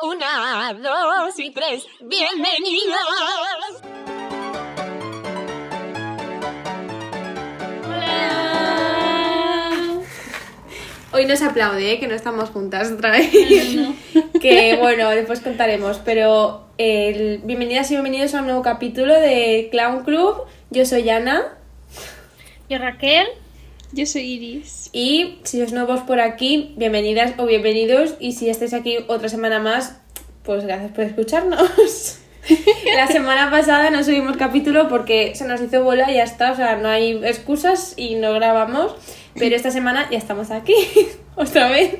Una, dos y tres. Bienvenidos. Hoy no se aplaude, ¿eh? que no estamos juntas otra vez. que bueno, después contaremos. Pero el... bienvenidas y bienvenidos a un nuevo capítulo de Clown Club. Yo soy Ana. Yo Raquel. Yo soy Iris. Y si os nuevos por aquí, bienvenidas o bienvenidos. Y si estáis aquí otra semana más, pues gracias por escucharnos. La semana pasada no subimos capítulo porque se nos hizo bola y ya está. O sea, no hay excusas y no grabamos. Pero esta semana ya estamos aquí, otra vez,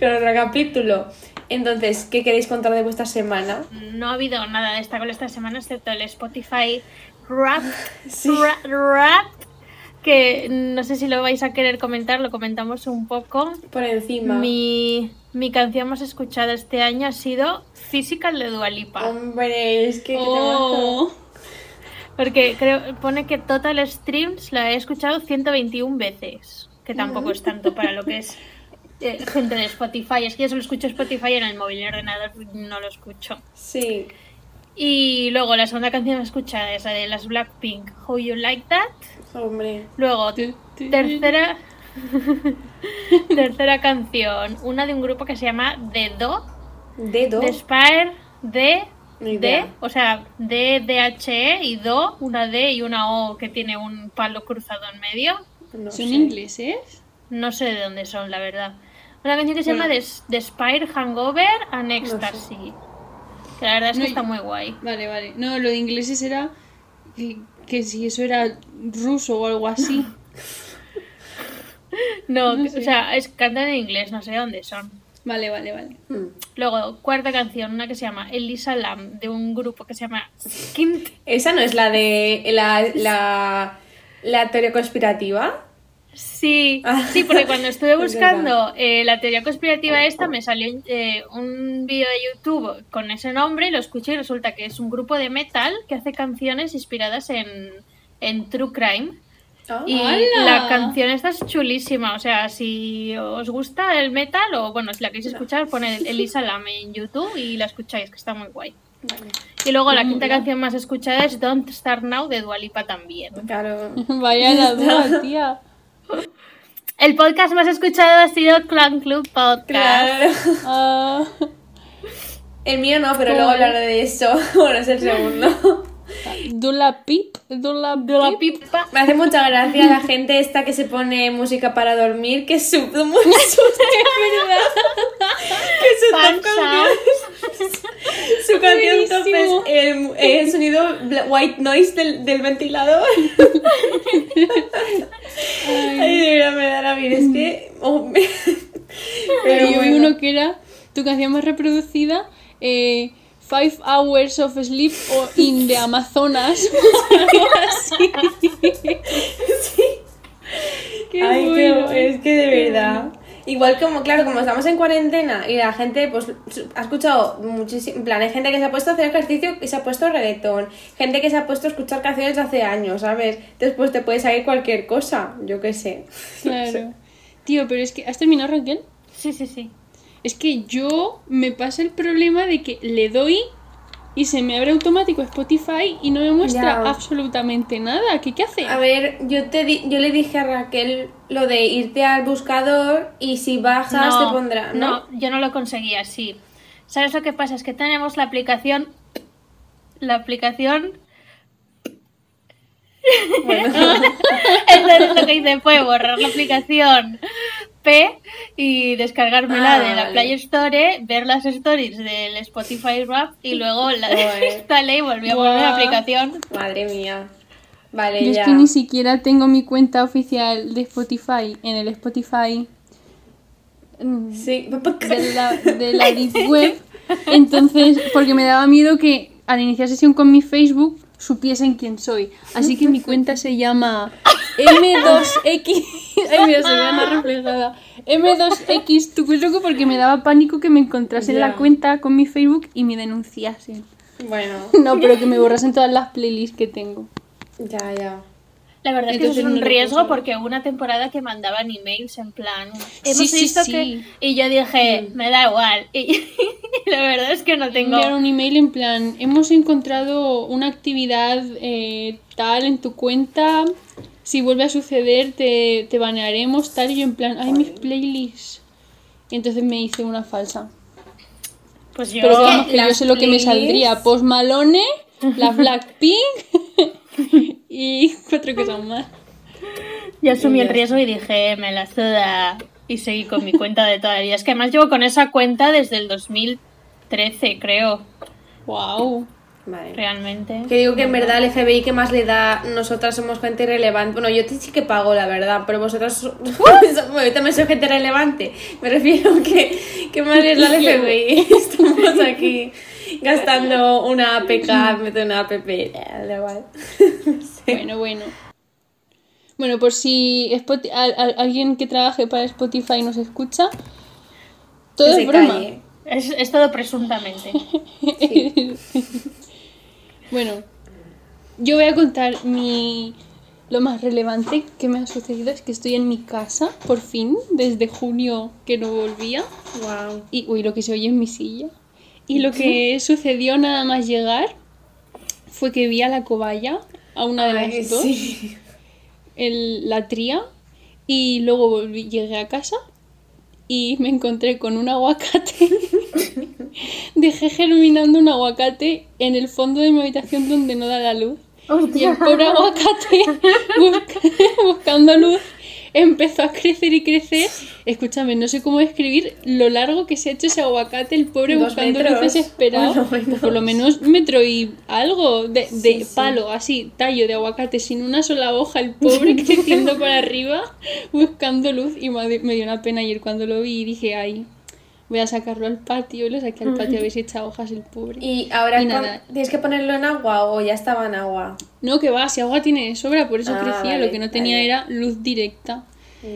con otro capítulo. Entonces, ¿qué queréis contar de vuestra semana? No ha habido nada destacable esta semana excepto el Spotify Rap, Sí. Ra- Rap, que no sé si lo vais a querer comentar, lo comentamos un poco. Por encima. Mi, mi canción más escuchada este año ha sido Physical de Dualipa. Hombre, es que... Oh. Porque creo, pone que Total Streams la he escuchado 121 veces. Que tampoco es tanto para lo que es eh, gente de Spotify. Es que yo solo escucho Spotify en el móvil, en el ordenador no lo escucho. Sí. Y luego la segunda canción escuchada es la de las Blackpink, How You Like That. Hombre. Luego, tercera, tercera canción, una de un grupo que se llama The Do, Dedo. The Spire, D, Ni D, o sea, D, D, H, E y Do, una D y una O que tiene un palo cruzado en medio. No ¿Son sé. ingleses? No sé de dónde son, la verdad. Una canción que se llama. The, The Spire Hangover and Ecstasy. Que la verdad es que No, está muy guay. Vale, vale. No, lo de ingleses era que, que si eso era ruso o algo así. No, No que- sé. o sea, es, cantan en inglés, no sé dónde son. Vale, vale, vale. Mm. Luego, cuarta canción, una que se llama Elisa Lam, de un grupo que se llama Skint. Esa no es la de la, la, la teoría conspirativa. Sí, sí, porque cuando estuve es buscando eh, la teoría conspirativa esta, me salió eh, un vídeo de YouTube con ese nombre y lo escuché y resulta que es un grupo de metal que hace canciones inspiradas en, en True Crime. Ah. Y la canción esta es chulísima, o sea, si os gusta el metal o bueno, si la queréis escuchar, poned Elisa Lam en YouTube y la escucháis, que está muy guay. Y luego la quinta canción más escuchada es Don't Start Now de Dualipa también. Claro. Vaya la duda, tía. El podcast más escuchado ha sido Clan Club Podcast. Claro. Ah, El mío no, pero luego hablaré de eso. Bueno, es el segundo. Dula Pip, Dula De la Pip. pipa. Me hace mucha gracia la gente esta que se pone música para dormir, que es su, muy que su su canción top es el, el sonido white noise del, del ventilador. Ay, de verdad me da la vida, es que... oh, me- Pero yo bueno. uno que era tu canción más reproducida, eh, Five Hours of Sleep o in the Amazonas. Algo así. Qué Ay, bueno. qué- es que de verdad. Igual como, claro, como estamos en cuarentena y la gente, pues, ha escuchado muchísimo, en plan, hay gente que se ha puesto a hacer ejercicio y se ha puesto reggaetón, gente que se ha puesto a escuchar canciones de hace años, ¿sabes? Después te puede salir cualquier cosa, yo qué sé. Claro. Tío, pero es que. ¿Has terminado, Raquel? Sí, sí, sí. Es que yo me pasa el problema de que le doy y se me abre automático Spotify y no me muestra Ya. absolutamente nada. ¿Qué, qué hace? A ver, yo te di- yo le dije a Raquel lo de irte al buscador y si bajas te pondrá, ¿no? yo no lo conseguí así. ¿Sabes lo que pasa? Es que tenemos la aplicación. La aplicación. Entonces lo que hice fue borrar la aplicación P y descargármela Ah, de la vale. Play Store, ver las stories del Spotify Rap y luego la Joder. instalé y volví a poner la aplicación. Madre mía. Vale, Yo es ya. que ni siquiera tengo mi cuenta oficial de Spotify en el Spotify mm, Sí. de la, de la Deep Web. Entonces, porque me daba miedo que al iniciar sesión con mi Facebook supiesen quién soy. Así que mi cuenta se llama M2X. Ay, mira, se ve Ana reflejada. M2X tu loco porque me daba pánico que me encontrasen Ya. la cuenta con mi Facebook y me denunciasen. Bueno, No, pero que me borrasen todas las playlists que tengo. ya, ya. La verdad es que Entonces eso es un lo riesgo puedo porque hubo una temporada que mandaban emails en plan. Hemos Sí, sí, visto sí. que. Y yo dije, me da igual. Y, La verdad es que no tengo. enviar un email en plan, hemos encontrado una actividad eh, tal en tu cuenta, si vuelve a suceder te, te banearemos, tal, y yo en plan, ay, mis playlists. Y entonces me hice una falsa. Pues yo. Pero vamos, que yo las sé lo que me saldría, Post Malone, la Blackpink y cuatro cosas más. Yo asumí el riesgo y dije, me la suda. Y seguí con mi cuenta de toda la vida. Es que además llevo con esa cuenta desde el 2013, creo, Wow. Vale. realmente. Que digo que en verdad el FBI que más le da, nosotras somos gente relevante. Bueno, yo sí que pago, la verdad, pero vosotras so- bueno, yo también soy gente relevante. Me refiero que, que más les da el FBI. Estamos aquí gastando una APK, meto una app, da igual. Bueno, bueno. Bueno, por si Spoti- al- al- alguien que trabaje para Spotify nos escucha, todo Que es broma. Es, es todo presuntamente. Bueno, yo voy a contar mi lo más relevante que me ha sucedido es que estoy en mi casa, por fin, desde junio que no volvía. Wow. Y uy, lo que se oye en mi silla. Y lo que sucedió nada más llegar fue que vi a la cobaya, a una de las dos, sí. el- la tría, y luego volví, llegué a casa y me encontré con un aguacate. Dejé germinando un aguacate en el fondo de mi habitación donde no da la luz. Y el pobre aguacate, busca- buscando luz, empezó a crecer y crecer. Escúchame, no sé cómo describir lo largo que se ha hecho ese aguacate, el pobre Dos buscando metros, luz desesperado. por lo menos. Pues por lo menos metro y algo de, de Sí, sí. palo, así, tallo de aguacate, sin una sola hoja, el pobre creciendo para arriba, buscando luz. Y me me dio una pena ayer cuando lo vi y dije, ay, voy a sacarlo al patio. Y lo saqué al patio a ver si echa hojas el pobre. Y ahora Y nada. tienes que ponerlo en agua o ya estaba en agua. No, que va, si agua tiene de sobra, por eso Ah, crecía. vale, lo que no tenía vale. era luz directa.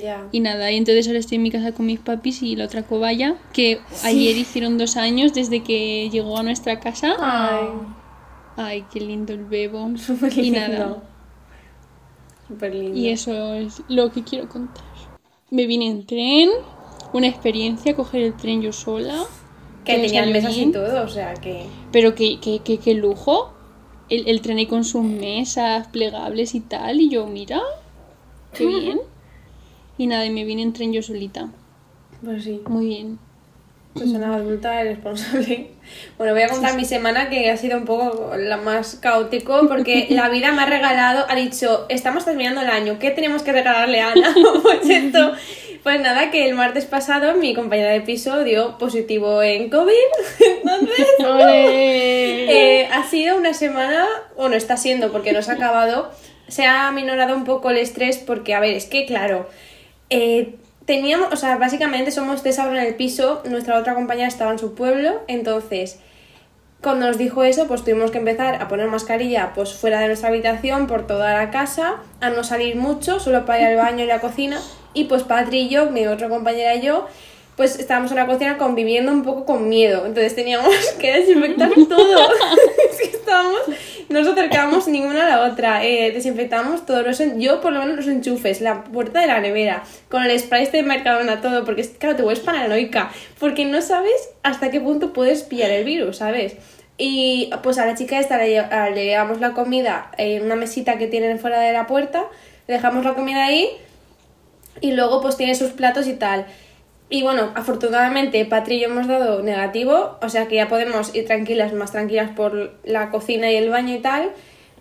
Ya. Y nada, y entonces ahora estoy en mi casa con mis papis y la otra cobaya, que ayer hicieron dos años desde que llegó a nuestra casa. Ay, Ay, qué lindo el bebo. súper Y lindo. nada, Súper lindo. y eso es lo que quiero contar. Me vine en tren, una experiencia, coger el tren yo sola. Que tenían mesas y todo, o sea que. Pero qué, qué, qué, qué lujo. El, el tren ahí con sus mesas plegables y tal. Y yo, mira, qué bien. Y nada, y me vine en tren yo solita. Pues sí. Muy bien. Persona adulta y responsable. Bueno, voy a contar mi semana que ha sido un poco la más caótico porque la vida me ha regalado, ha dicho, estamos terminando el año, ¿qué tenemos que regalarle a Ana? Pues esto, pues nada, que el martes pasado mi compañera de piso dio positivo en COVID, entonces eh, ha sido una semana, bueno, está siendo porque no se ha acabado, se ha minorado un poco el estrés porque, a ver, es que claro, eh, teníamos, o sea, básicamente somos tres ahora en el piso, nuestra otra compañera estaba en su pueblo, entonces cuando nos dijo eso, pues tuvimos que empezar a poner mascarilla pues fuera de nuestra habitación, por toda la casa, a no salir mucho, solo para ir al baño y la cocina, y pues Patri y yo, mi otra compañera y yo, pues estábamos en la cocina conviviendo un poco con miedo, entonces teníamos que desinfectar todo, es que estábamos, no nos acercábamos ninguna a la otra, eh, desinfectábamos todos los, yo por lo menos los enchufes, la puerta de la nevera, con el spray este de Mercadona, todo, porque claro, te vuelves paranoica, porque no sabes hasta qué punto puedes pillar el virus, ¿sabes? Y pues a la chica esta le llevamos la comida en una mesita que tienen fuera de la puerta, le dejamos la comida ahí y luego pues tiene sus platos y tal. Y bueno, afortunadamente Patri y yo hemos dado negativo, o sea que ya podemos ir tranquilas, más tranquilas por la cocina y el baño y tal.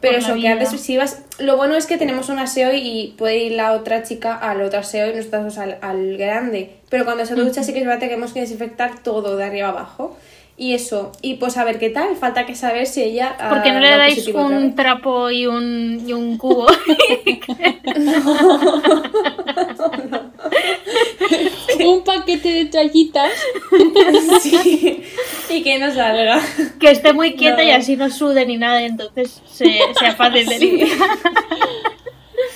Pero eso, que antes si ibas... Lo bueno es que tenemos un aseo y puede ir la otra chica al otro aseo y nosotros al, al grande. Pero cuando se ducha sí que es verdad que hemos que desinfectar todo de arriba abajo. Y eso, y pues a ver qué tal, falta que saber si ella... ha ¿Por qué no le dais un trapo y un, y un cubo? Un paquete de toallitas. Sí, y que no salga. que esté muy quieta No. y así no sude ni nada, entonces se, sea fácil de limpiar.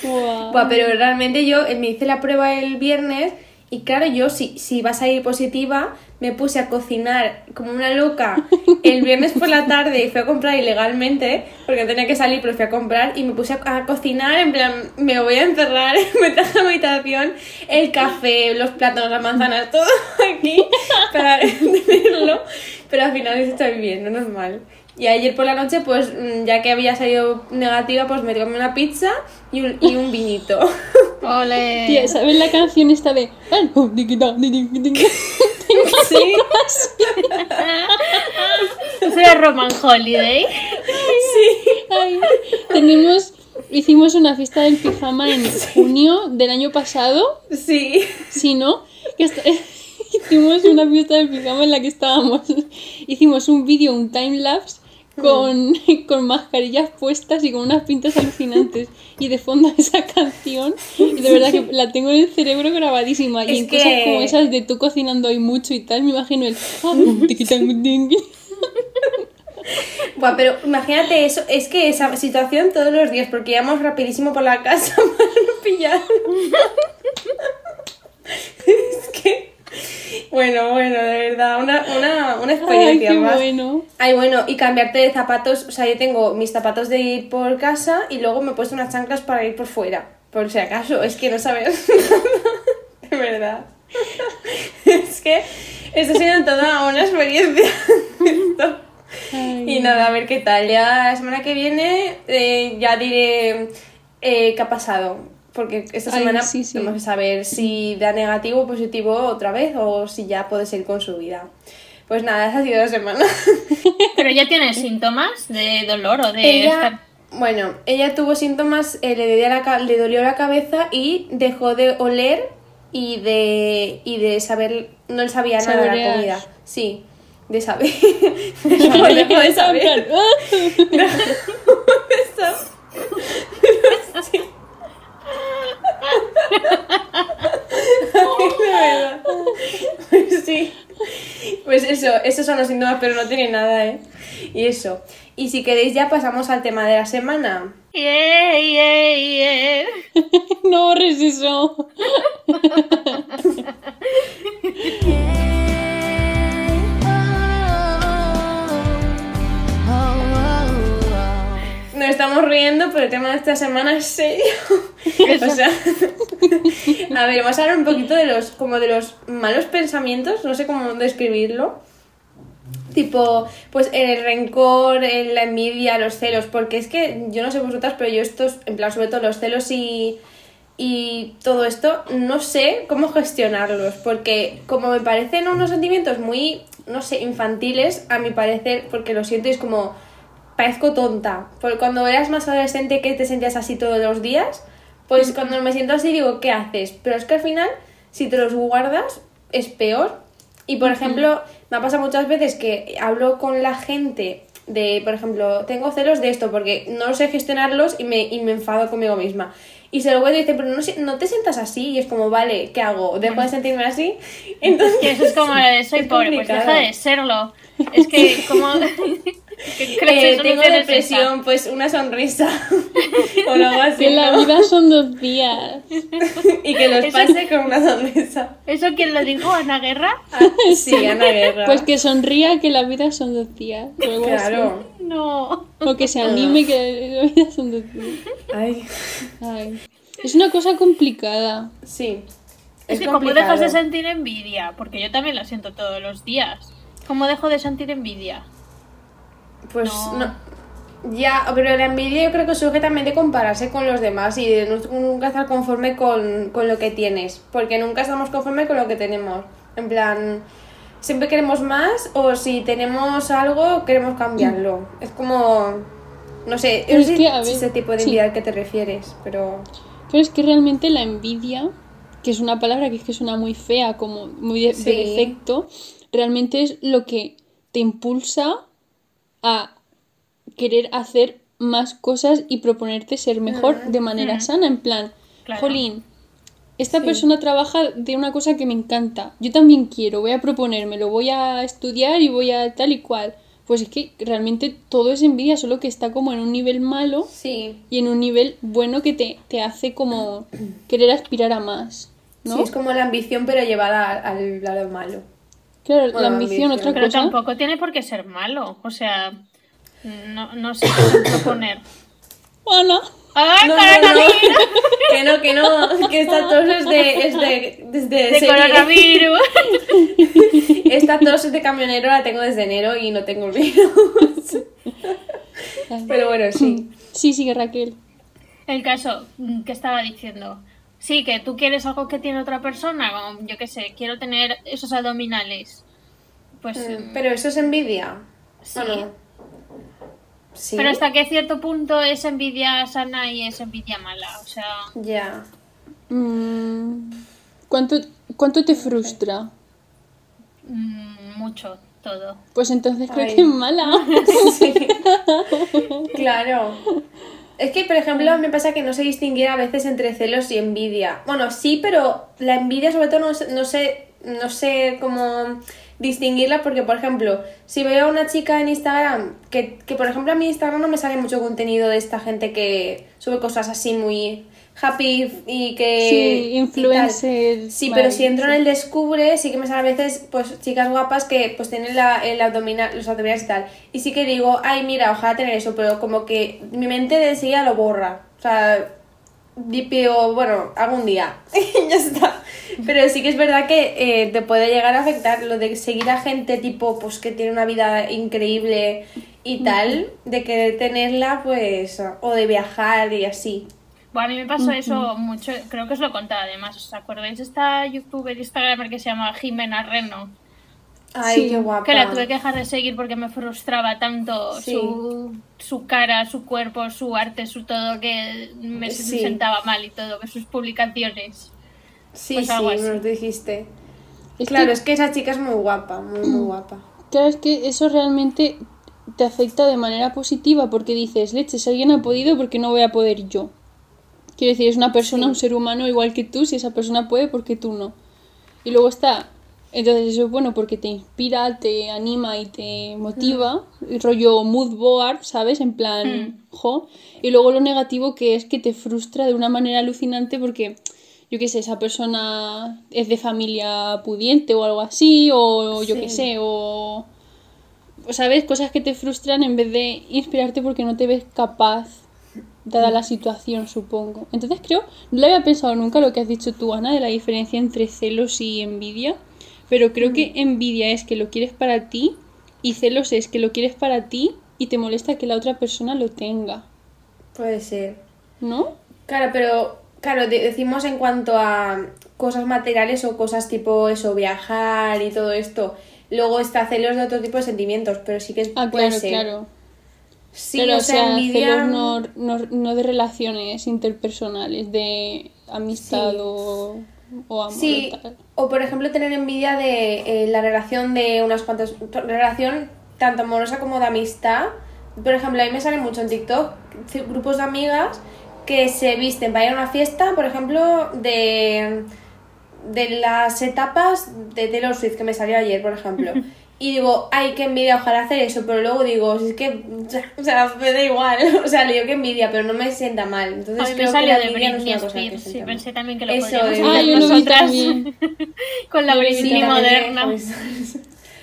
Buah, pero realmente yo eh, me hice la prueba el viernes y claro, yo si, si va a salir positiva, me puse a cocinar como una loca el viernes por la tarde y fui a comprar ilegalmente, porque tenía que salir, pero fui a comprar y me puse a, cocinar, en plan, me voy a encerrar, me traje a mi habitación el café, los plátanos, las manzanas, todo aquí para tenerlo. Pero al final estoy bien, no normal. Y ayer por la noche, pues mm, ya que había salido negativa, pues me comí una pizza y un, y un vinito. Ole. Tía, ¿sabes la canción esta de... Oh, Sí, Eso era Roman Holiday. Ay, tenemos... Hicimos una fiesta del pijama en junio del año pasado, sí. si no, que hicimos una fiesta del pijama en la que estábamos, hicimos un vídeo, un timelapse con, con mascarillas puestas y con unas pintas alucinantes y de fondo esa canción y de verdad que la tengo en el cerebro grabadísima y Es en cosas que- como esas de tú cocinando hoy mucho y tal me imagino el ah. Buah, pero imagínate eso, es que esa situación todos los días, porque íbamos rapidísimo por la casa para no pillar. es que. Bueno, bueno, de verdad, una, una, una ay experiencia qué más. bueno Ay, bueno, y cambiarte de zapatos, o sea, yo tengo mis zapatos de ir por casa y luego me he puesto unas chanclas para ir por fuera, por si acaso, es que no sabes de verdad. es que esto ha sido toda una experiencia. Esto. Ay. Y nada, a ver qué tal. Ya la semana que viene eh, ya diré eh, qué ha pasado. Porque esta Ay, semana sí, sí. tenemos que saber si da negativo o positivo otra vez o si ya puede seguir con su vida. Pues nada, esa ha sido la semana. Pero ya tienes síntomas de dolor o de ella, estar- bueno, ella tuvo síntomas, eh, le, dolía la, le dolió la cabeza y dejó de oler y de, y de saber, no le sabía nada de la comida. Sí, de saber. dejó de saber. Sí. Ay, de verdad. Pues sí. Pues eso, esos son los síntomas, pero no tiene nada, ¿eh? Y eso. Y si queréis ya pasamos al tema de la semana. Yeah, yeah, yeah. no borres eso Nos estamos riendo, pero el tema de esta semana es serio. o sea, a ver, vamos a hablar un poquito de los, como de los malos pensamientos, no sé cómo describirlo. Tipo, pues el rencor, la envidia, los celos, porque es que yo no sé vosotras, pero yo estos, en plan, sobre todo los celos y, y todo esto, no sé cómo gestionarlos, porque como me parecen unos sentimientos muy, no sé, infantiles, a mi parecer, porque lo siento, y es como, parezco tonta, porque cuando eras más adolescente que te sentías así todos los días, pues cuando me siento así digo, ¿qué haces? Pero es que al final, si te los guardas, es peor. Y por ejemplo, me ha pasado muchas veces que hablo con la gente de, por ejemplo, tengo celos de esto porque no sé gestionarlos y me, y me enfado conmigo misma. Y se lo cuento y dice, pero no, no te sientas así. Y es como, vale, ¿qué hago? ¿Dejo de sentirme así? Entonces, Que eso es como soy Es pobre, pues complicado. deja de serlo. Es que como... ¿qué eh, que tengo es depresión, pues una sonrisa. o algo así. que la vida son dos días y que los Eso- pase con una sonrisa. ¿Eso quién lo dijo? ¿Ana Guerra? Ah, sí, Ana Guerra. Pues que sonría que la vida son dos días. o algo así. Claro. No. O que se anime que la vida son dos días. Ay, Ay. Es una cosa complicada. sí. Es, que complicado. como dejas de sentir envidia, porque yo también la siento todos los días. ¿Cómo dejo de sentir envidia? Pues No. no. Ya, pero la envidia yo creo que surge también de compararse con los demás y de nunca estar conforme con, con lo que tienes. Porque nunca estamos conforme con lo que tenemos. En plan, siempre queremos más o si tenemos algo queremos cambiarlo. Es como. No sé, es sé que, a si ver, ese tipo de sí. envidia al que te refieres, pero. Pero es que realmente la envidia, que es una palabra que es que suena muy fea, como muy de, defecto, realmente es lo que te impulsa a querer hacer más cosas y proponerte ser mejor de manera sana, en plan, Claro. jolín, esta Sí. persona trabaja de una cosa que me encanta, yo también quiero, voy a proponérmelo, voy a estudiar y voy a tal y cual. Pues es que realmente todo es envidia, solo que está como en un nivel malo Sí. y en un nivel bueno que te, te hace como querer aspirar a más, ¿no? Sí, es como la ambición, pero llevada al lado malo. Claro, Bueno, la ambición, ambición. otra Pero cosa. tampoco tiene por qué ser malo. O sea, no, no sé qué ejemplo poner. Ana, ¡Ah, No, no, no, coronavirus! que no, que no, que esta tos es de, es de, desde De serie. coronavirus. Esta tos de camionero la tengo desde enero y no tengo el virus. Pero bueno, sí. Sí, sigue Raquel. El caso que estaba diciendo. Sí, que tú quieres algo que tiene otra persona, como yo qué sé, quiero tener esos abdominales. Pues. mm, Pero eso es envidia. Sí. Sí. Pero hasta qué cierto punto es envidia sana y es envidia mala. O sea, Ya. Mm, ¿cuánto, ¿Cuánto te frustra? mm, mucho todo. Pues entonces creo Ay. que es mala. Sí. claro. Es que, por ejemplo, me pasa que no sé distinguir a veces entre celos y envidia. Bueno, sí, pero la envidia sobre todo no, sé- no sé no sé cómo distinguirla porque, por ejemplo, si veo a una chica en Instagram, que, que por ejemplo a mi Instagram no me sale mucho contenido de esta gente que sube cosas así muy happy y que... Sí, influencers, Sí, pero si entro en el descubre, sí que me sale a veces pues chicas guapas que pues tienen la, el abdominal, los abdominales y tal. Y sí que digo, ay, mira, ojalá tener eso, pero como que mi mente de enseguida lo borra. O sea, digo, bueno, algún día. Y ya está. Pero sí que es verdad que eh, te puede llegar a afectar lo de seguir a gente tipo pues que tiene una vida increíble y tal, de querer tenerla, pues, o de viajar y así. Bueno, a mí me pasó eso mucho, creo que os lo contaba además. ¿Os acordáis de esta youtuber instagramer que se llama Jimena Reno? Ay, Sí, qué guapa. Que la tuve que dejar de seguir porque me frustraba tanto Sí. su, su cara, su cuerpo, su arte, su todo, que me Sí. sentaba mal y todo, que sus publicaciones. Sí, pues sí, algo me así. lo dijiste. Es Claro, que- es que esa chica es muy guapa, muy, muy guapa. Claro, es que eso realmente te afecta de manera positiva porque dices, leche, si alguien ha podido, ¿por qué no voy a poder yo? Quiero decir, es una persona, un ser humano igual que tú, si esa persona puede, ¿por qué tú no? Y luego está, entonces eso es bueno porque te inspira, te anima y te motiva, el rollo mood board, ¿sabes? En plan, jo. Y luego lo negativo que es que te frustra de una manera alucinante porque, yo qué sé, esa persona es de familia pudiente o algo así, o yo qué sé, o... o, ¿Sabes? Cosas que te frustran en vez de inspirarte porque no te ves capaz, dada la situación, supongo. Entonces creo, no le había pensado nunca lo que has dicho tú, Ana, de la diferencia entre celos y envidia, pero creo que envidia es que lo quieres para ti y celos es que lo quieres para ti y te molesta que la otra persona lo tenga, Puede ser. ¿no? Claro, pero claro, de- decimos en cuanto a cosas materiales o cosas tipo eso, viajar y todo esto. Luego está celos de otro tipo de sentimientos, pero sí que es, Ah, puede claro, ser. claro. Sí, Claro, o sea, envidia... celos no, no, no de relaciones interpersonales, de amistad Sí. o, o amor. Sí, o tal. o por ejemplo tener envidia de eh, la relación de unas cuantas... Relación tanto amorosa como de amistad. Por ejemplo, a mí me sale mucho en TikTok grupos de amigas que se visten para ir a una fiesta, por ejemplo, de, de las etapas de Taylor Swift que me salió ayer, por ejemplo. Y digo, ay, qué envidia, ojalá hacer eso, pero luego digo, si es que, o sea, me da igual, o sea, le digo que envidia, pero no me sienta mal. Entonces me creo que salió la de envidia no es Britney una cosa que Spears, sí, pensé también que lo Eso podríamos es. hacer nosotras con la Britney moderna. Pues,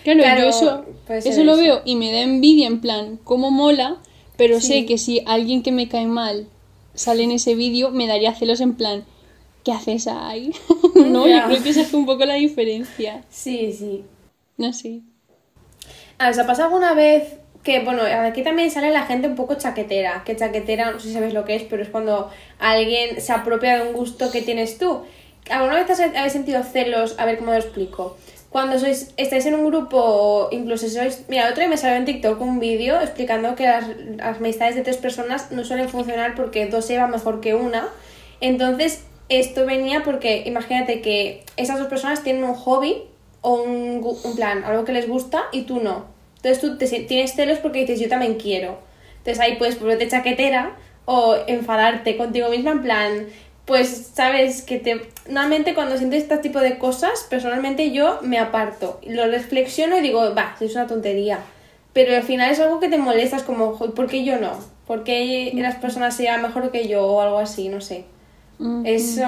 Claro, Claro, yo eso, puede ser eso lo veo y me da envidia en plan, cómo mola, pero Sí. sé que si alguien que me cae mal sale en ese vídeo, me daría celos en plan, ¿qué haces ahí? no, Ya. yo creo que esa es un poco la diferencia. sí, sí. No sé. Ah, ¿Os ha pasado alguna vez que, bueno, aquí también sale la gente un poco chaquetera? Que chaquetera, no sé si sabes lo que es, pero es cuando alguien se apropia de un gusto que tienes tú. ¿Alguna vez habéis sentido celos? A ver cómo lo explico. Cuando sois, estáis en un grupo, incluso sois. Mira, otro día me salió en TikTok un vídeo explicando que las, las amistades de tres personas no suelen funcionar porque dos se llevan mejor que una. Entonces, esto venía porque imagínate que esas dos personas tienen un hobby o un, un plan, algo que les gusta y tú no. Entonces tú te, tienes celos porque dices yo también quiero. Entonces ahí puedes ponerte chaquetera o enfadarte contigo misma en plan, pues sabes que te... Normalmente cuando sientes este tipo de cosas, personalmente yo me aparto. Lo reflexiono y digo, va, es una tontería. Pero al final es algo que te molestas como, "Jo, ¿por qué yo no? ¿Por qué las personas se llevan mejor que yo o algo así? No sé. Mm, Eso.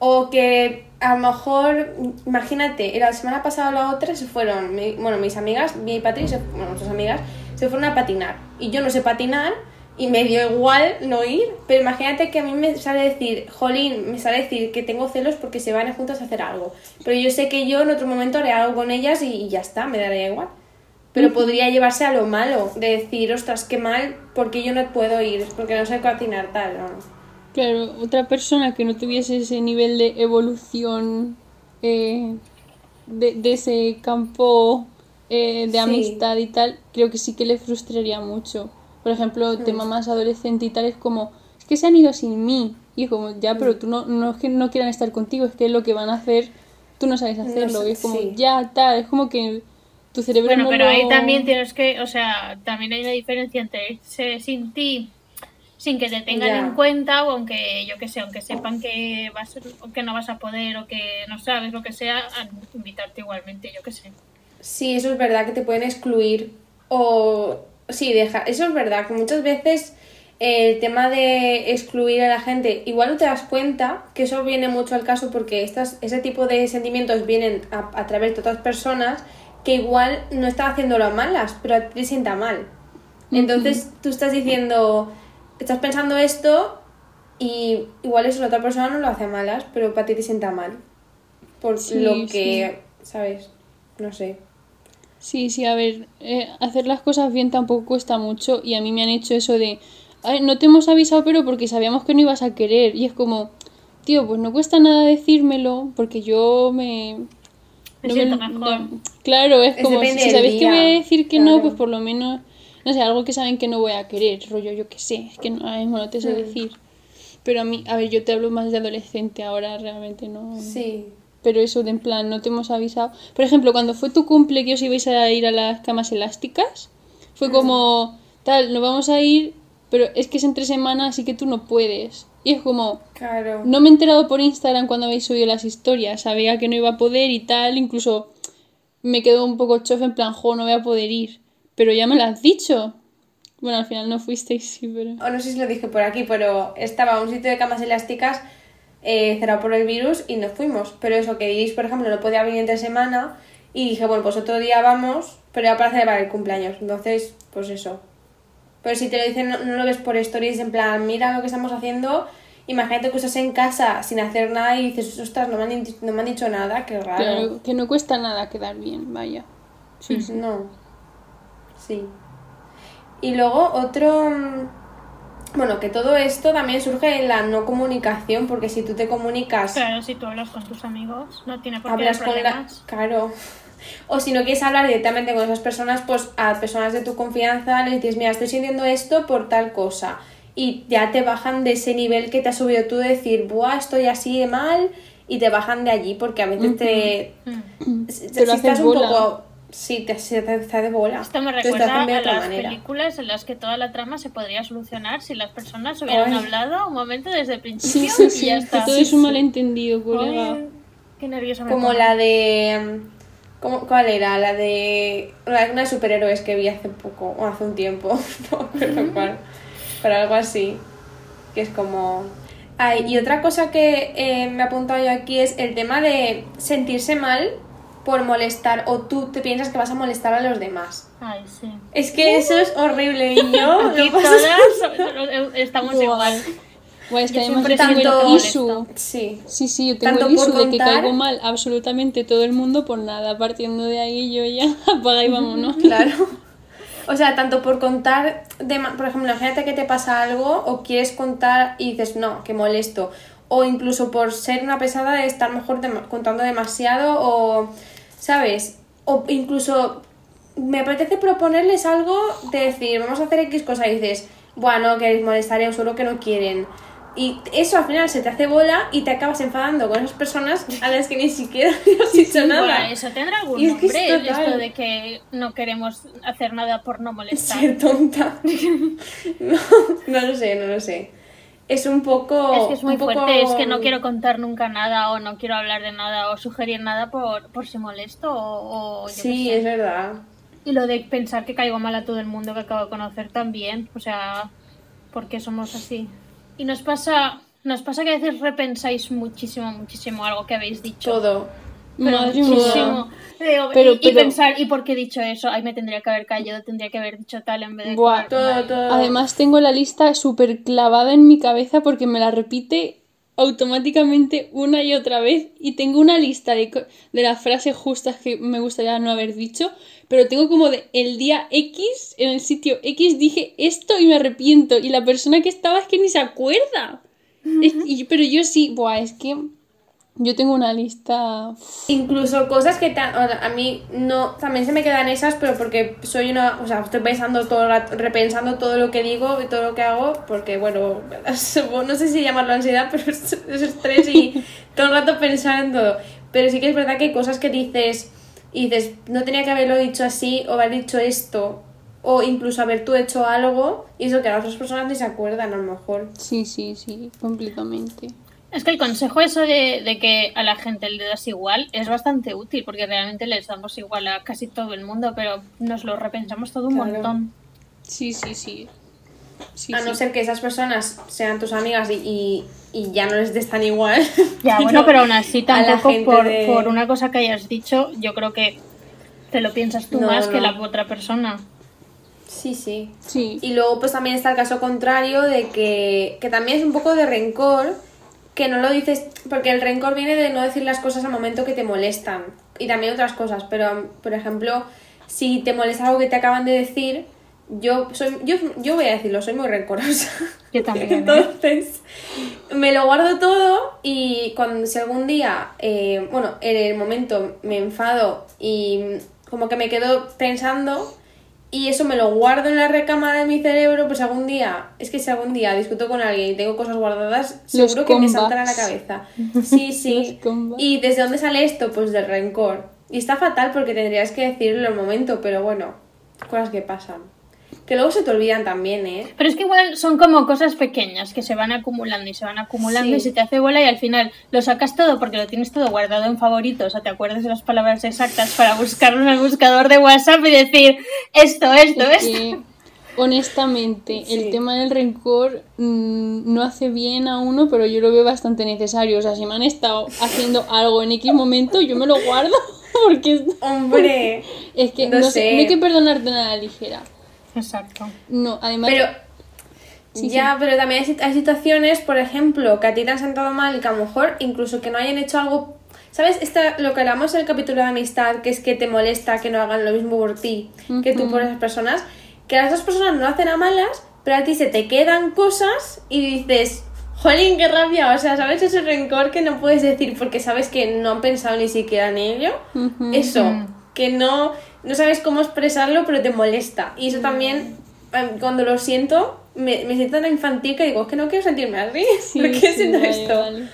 O que a lo mejor, imagínate, la semana pasada o la otra se fueron, mi- bueno, mis amigas, mi y Patri, se- bueno, nuestras amigas, se fueron a patinar. Y yo no sé patinar y me dio igual no ir. Pero imagínate que a mí me sale decir, jolín, me sale decir que tengo celos porque se van juntas a hacer algo. Pero yo sé que yo en otro momento haré algo con ellas y, y ya está, me daría igual. Pero podría llevarse a lo malo, de decir, ostras, qué mal, porque yo no puedo ir, porque no sé cocinar tal. ¿no? Claro, otra persona que no tuviese ese nivel de evolución eh, de, de ese campo eh, de Sí. amistad y tal, creo que sí que le frustraría mucho. Por ejemplo, Mm. tema más adolescente y tal, es como, es que se han ido sin mí. Y es como, ya, Mm. pero tú no, no es que no quieran estar contigo, es que lo que van a hacer, tú no sabes hacerlo. sé, y es como, sí. ya, tal, es como que tu cerebro Bueno, no pero lo- ahí también tienes que, o sea, también hay una diferencia entre irse sin ti, sin que te tengan Ya. en cuenta, o aunque, yo que sé, aunque sepan que vas o que no vas a poder o que no sabes lo que sea, a invitarte igualmente, yo que sé. Sí, eso es verdad que te pueden excluir o sí, deja, eso es verdad que muchas veces el tema de excluir a la gente, igual no te das cuenta que eso viene mucho al caso porque estas, ese tipo de sentimientos vienen a, a través de otras personas que igual no están haciéndolo a malas, pero a ti te sienta mal. Entonces tú estás diciendo, estás pensando esto y igual eso la otra persona no lo hace a malas, pero para ti te sienta mal. Por Sí, lo que, ¿sabes? No sé. Sí, sí, a ver, eh, hacer las cosas bien tampoco cuesta mucho y a mí me han hecho eso de, "Ay, no te hemos avisado pero porque sabíamos que no ibas a querer y es como, tío, pues no cuesta nada decírmelo porque yo me... Me no siento no- mejor. claro, es Es como, si sabéis que voy a decir que no, pues por lo menos, no sé, algo que saben que no voy a querer, rollo, yo que sé, es que no, ahora mismo no te sé Mm. decir. Pero a mí, a ver, yo te hablo más de adolescente, ahora realmente no... Sí. Pero eso de en plan, no te hemos avisado. Por ejemplo, cuando fue tu cumple que os ibais a ir a las camas elásticas, fue como, tal, nos vamos a ir, pero es que es entre semanas, así que tú no puedes. Y es como, Claro. no me he enterado por Instagram cuando habéis subido las historias, sabía que no iba a poder y tal, incluso me quedó un poco chofe en plan, jo, no voy a poder ir. Pero ya me lo has dicho. Bueno, al final no fuisteis, sí, pero... O no sé si lo dije por aquí, pero estaba un sitio de camas elásticas eh, cerrado por el virus y nos fuimos. Pero eso, que Iris, por ejemplo, no podía venir entre semana y dije, bueno, pues otro día vamos, pero ya para celebrar el cumpleaños. Entonces, pues eso. Pero si te lo dicen, no, no lo ves por stories, en plan, mira lo que estamos haciendo. Imagínate que estás en casa sin hacer nada y dices, ostras, no me han, no me han dicho nada, qué raro. Claro, que no cuesta nada quedar bien, vaya. Sí, sí. No. Sí. Y luego otro... mm, Bueno, que todo esto también surge en la no comunicación, porque si tú te comunicas, Claro, si tú hablas con tus amigos, no tiene por qué haber hablas con la... problemas. Claro. O si no quieres hablar directamente con esas personas, pues a personas de tu confianza le dices, mira, estoy sintiendo esto por tal cosa. Y ya te bajan de ese nivel que te has subido tú de decir, buah, estoy así de mal, y te bajan de allí porque a veces te... Mm. Si estás un bola. poco... Sí, te, se te hace de bola. Esto me recuerda a las manera. películas en las que toda la trama se podría solucionar si las personas hubieran Ay. hablado un momento desde el principio sí, y ya está. todo es un malentendido, colega. Ay, qué nerviosa me Como pongo. la de... ¿cómo- ¿Cuál era? La de... una de superhéroes que vi hace poco, o hace un tiempo, no me acuerdo cuál. Pero algo así. Que es como... Ay, y otra cosa que eh, me he apuntado yo aquí es el tema de sentirse mal por molestar o tú te piensas que vas a molestar a los demás. Ay, sí. Es que eso es horrible y yo Aquí todas estamos igual. Guay, es que Yo además siempre yo tengo siento el que isu. molesto. Sí. Sí, sí, yo tengo Tanto el por isu de que caigo mal absolutamente todo el mundo por nada. Partiendo de ahí yo ya apaga y vámonos. Claro. O sea, tanto por contar, de, por ejemplo, imagínate que te pasa algo o quieres contar y dices, no, que molesto. O incluso por ser una pesada de estar mejor contando demasiado o, ¿sabes? O incluso me apetece proponerles algo de decir, vamos a hacer X cosa y dices, bueno, que les molestaré o solo que no quieren. Y eso al final se te hace bola y te acabas enfadando con esas personas a las que ni siquiera le has dicho nada. Bueno, eso tendrá algún que es nombre, esto de que no queremos hacer nada por no molestar. Ser tonta. No, no lo sé, no lo sé. Es un poco. Es que es muy poco- fuerte, es que no quiero contar nunca nada o no quiero hablar de nada o sugerir nada por, por si molesto o, o Sí, es verdad. Y lo de pensar que caigo mal a todo el mundo que acabo de conocer también, o sea, porque somos así. Y nos pasa, nos pasa que a veces repensáis muchísimo, muchísimo algo que habéis dicho. Todo. Muchísimo. Digo, Pero- y, y pensar, ¿y por qué he dicho eso? Ay, me tendría que haber callado, tendría que haber dicho tal en vez de. Buah. Todo, todo. Además tengo la lista súper clavada en mi cabeza porque me la repite automáticamente una y otra vez y tengo una lista de, de las frases justas que me gustaría no haber dicho, pero tengo como de el día X, en el sitio X dije esto y me arrepiento y la persona que estaba es que ni se acuerda. Es- y- pero yo sí, buah, es que yo tengo una lista... Incluso cosas que ta- o sea, a mí no, también se me quedan esas, pero porque soy una, o sea, estoy pensando todo el rato, repensando todo lo que digo y todo lo que hago, porque bueno, no sé si llamarlo ansiedad, pero es, es estrés y todo el rato pensar en todo. Pero sí que es verdad que hay cosas que dices y dices, no tenía que haberlo dicho así o haber dicho esto, o incluso haber tú hecho algo y eso que las otras personas ni se acuerdan a lo mejor. Sí, sí, sí, completamente. Es que el consejo eso de, de que a la gente le das igual es bastante útil porque realmente les damos igual a casi todo el mundo, pero nos lo repensamos todo un Claro. montón. Sí, sí, sí. Sí, a no ser que esas personas sean tus amigas y, y, y ya no les des tan igual. Ya, bueno, pero aún así tampoco por, de- por una cosa que hayas dicho, yo creo que te lo piensas tú No, más que la otra persona. Sí, sí. Sí. Y luego pues también está el caso contrario de que, que también es un poco de rencor, que no lo dices, porque el rencor viene de no decir las cosas al momento que te molestan. Y también otras cosas, pero por ejemplo, si te molesta algo que te acaban de decir, yo soy yo, yo voy a decirlo, soy muy rencorosa. Yo también, ¿eh? Entonces, me lo guardo todo y cuando si algún día, eh, bueno, en el momento me enfado y como que me quedo pensando y eso me lo guardo en la recámara de mi cerebro, pues algún día, es que si algún día discuto con alguien y tengo cosas guardadas, Los seguro que me saltará a la cabeza. Sí, sí. ¿Y desde dónde sale esto? Pues del rencor. Y está fatal porque tendrías que decirlo el momento, pero bueno, cosas que pasan. Que luego se te olvidan también, ¿eh? Pero es que igual son como cosas pequeñas que se van acumulando y se van acumulando Sí. y se te hace bola y al final lo sacas todo porque lo tienes todo guardado en favoritos o te acuerdas de las palabras exactas para buscarlo en el buscador de WhatsApp y decir esto, esto, Es esto. que, honestamente, Sí. el tema del rencor mm, no hace bien a uno, pero yo lo veo bastante necesario. O sea, si me han estado haciendo algo en X momento, yo me lo guardo. Porque es- Hombre. es que No no, sé, sé. no hay que perdonarte nada ligera. Exacto. No, además. Pero Sí, ya, pero también hay, sit- hay situaciones, por ejemplo, que a ti te han sentado mal y que a lo mejor incluso que no hayan hecho algo. ¿Sabes? Esta, lo que hablamos en el capítulo de amistad, que es que te molesta que no hagan lo mismo por ti que tú por esas personas, que las dos personas no hacen a malas, pero a ti se te quedan cosas y dices, jolín, qué rabia, o sea, ¿sabes? Ese rencor que no puedes decir porque sabes que no han pensado ni siquiera en ello. Eso, que no, no sabes cómo expresarlo, pero te molesta. Y eso también, eh, cuando lo siento, me, me siento tan infantil que digo, es que no quiero sentirme así. Sí, ¿Por qué sí, siento vale, esto? vale.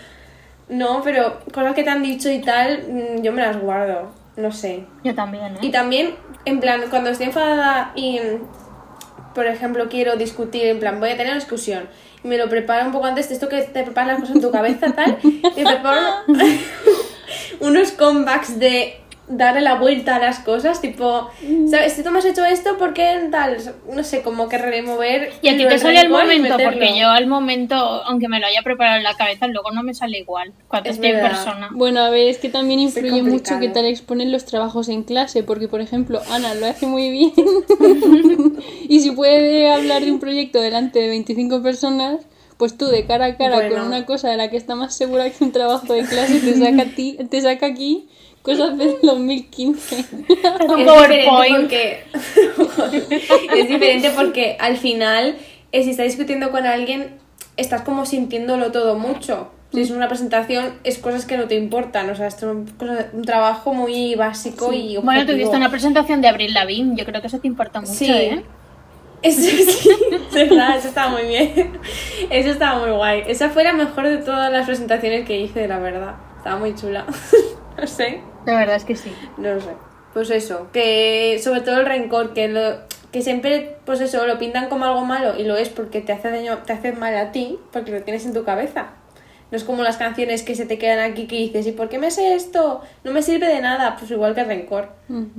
No, pero cosas que te han dicho y tal, mm, yo me las guardo. No sé. Yo también, Y ¿eh? también, en plan, cuando estoy enfadada y, mm, por ejemplo, quiero discutir, en plan, voy a tener una discusión, y me lo preparo un poco antes de esto que te preparas las cosas en tu cabeza, tal, y preparo unos comebacks de darle la vuelta a las cosas, tipo, ¿sabes? Si tú me has hecho esto, ¿por qué tal? No sé, como que remover... Y a ti te sale y momento, porque yo al momento, aunque me lo haya preparado en la cabeza, luego no me sale igual cuando Es estoy en persona. Bueno, a ver, es que también influye mucho que tal exponen los trabajos en clase, porque por ejemplo, Ana lo hace muy bien y si puede hablar de un proyecto delante de 25 personas, pues tú de cara a cara Bueno. con una cosa de la que está más segura que un trabajo de clase te saca, a ti, te saca aquí cosas del 2015. Un Es diferente PowerPoint. porque es diferente porque al final eh, si estás discutiendo con alguien estás como sintiéndolo todo mucho si es una presentación es cosas que no te importan o sea es un, cosa- un trabajo muy básico y Bueno, objetivo. tuviste una presentación de Abril Lavigne, yo creo que eso te importa mucho, Sí. ¿eh? Eso sí, es verdad, eso estaba muy bien. Eso estaba muy guay. Esa fue la mejor de todas las presentaciones que hice, la verdad. Estaba muy chula. No sé. La verdad es que sí. No sé. Pues eso, que sobre todo el rencor, que lo que siempre, pues eso, lo pintan como algo malo y lo es porque te hace daño, te hace mal a ti, porque lo tienes en tu cabeza. No es como las canciones que se te quedan aquí que dices, ¿y por qué me sé esto? No me sirve de nada, pues igual que el rencor.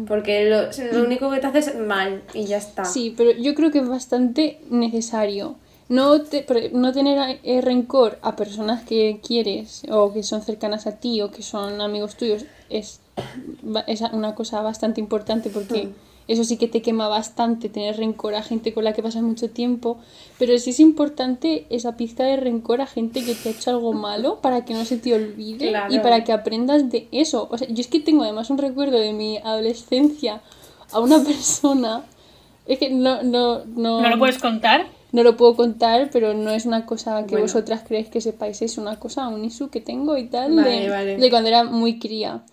Porque lo, lo único que te hace es mal y ya está. Sí, pero yo creo que es bastante necesario. No, te- no tener eh, rencor a personas que quieres o que son cercanas a ti o que son amigos tuyos es, es una cosa bastante importante porque eso sí que te quema bastante tener rencor a gente con la que pasas mucho tiempo, pero sí es importante esa pizca de rencor a gente que te ha hecho algo malo para que no se te olvide Claro. y para que aprendas de eso. O sea, yo es que tengo además un recuerdo de mi adolescencia a una persona, es que no, no, no, ¿No lo puedes contar? No lo puedo contar, pero no es una cosa que Bueno. vosotras creéis que sepáis, es una cosa, un isu que tengo y tal, Vale, de, vale. de cuando era muy cría.